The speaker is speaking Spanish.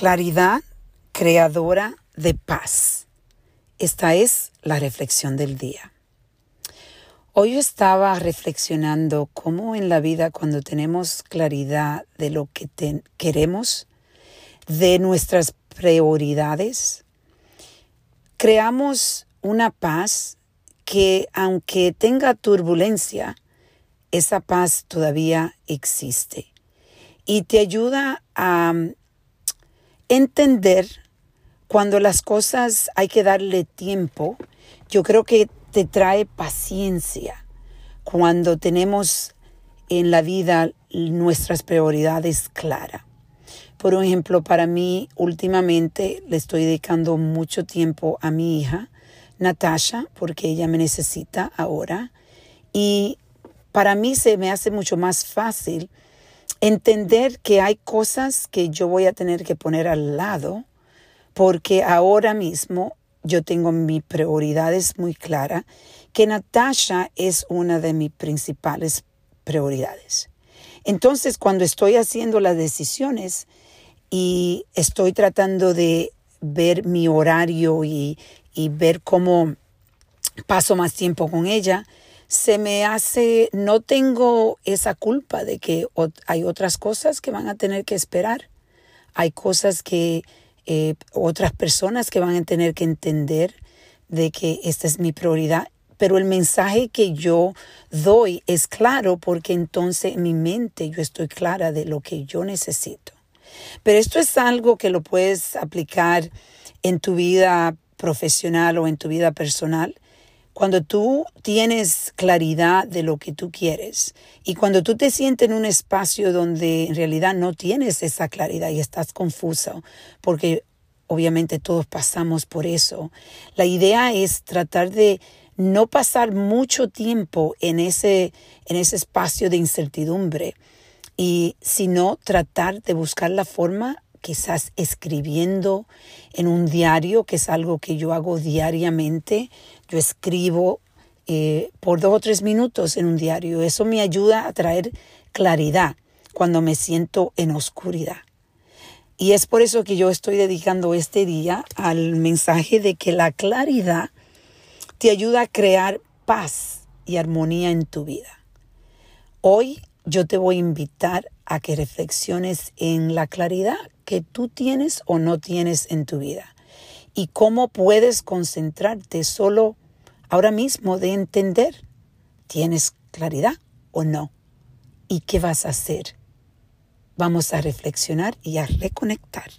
Claridad creadora de paz. Esta es la reflexión del día. Hoy estaba reflexionando cómo en la vida cuando tenemos claridad de lo que queremos, de nuestras prioridades, creamos una paz que aunque tenga turbulencia, esa paz todavía existe y te ayuda a entender cuando las cosas hay que darle tiempo, yo creo que te trae paciencia cuando tenemos en la vida nuestras prioridades claras. Por ejemplo, para mí últimamente le estoy dedicando mucho tiempo a mi hija, Natasha, porque ella me necesita ahora. Y para mí se me hace mucho más fácil entender que hay cosas que yo voy a tener que poner al lado porque ahora mismo yo tengo mis prioridades muy claras, que Natasha es una de mis principales prioridades. Entonces, cuando estoy haciendo las decisiones y estoy tratando de ver mi horario y, y ver cómo paso más tiempo con ella, se me hace, no tengo esa culpa de que hay otras cosas que van a tener que esperar. Hay cosas que eh, otras personas que van a tener que entender de que esta es mi prioridad. Pero el mensaje que yo doy es claro porque entonces en mi mente yo estoy clara de lo que yo necesito. Pero esto es algo que lo puedes aplicar en tu vida profesional o en tu vida personal cuando tú tienes claridad de lo que tú quieres y cuando tú te sientes en un espacio donde en realidad no tienes esa claridad y estás confuso, porque obviamente todos pasamos por eso, la idea es tratar de no pasar mucho tiempo en ese, en ese espacio de incertidumbre y sino tratar de buscar la forma quizás escribiendo en un diario, que es algo que yo hago diariamente. Yo escribo eh, por dos o tres minutos en un diario. Eso me ayuda a traer claridad cuando me siento en oscuridad. Y es por eso que yo estoy dedicando este día al mensaje de que la claridad te ayuda a crear paz y armonía en tu vida. Hoy yo te voy a invitar a que reflexiones en la claridad que tú tienes o no tienes en tu vida y cómo puedes concentrarte solo ahora mismo de entender, ¿tienes claridad o no? ¿Y qué vas a hacer? Vamos a reflexionar y a reconectar.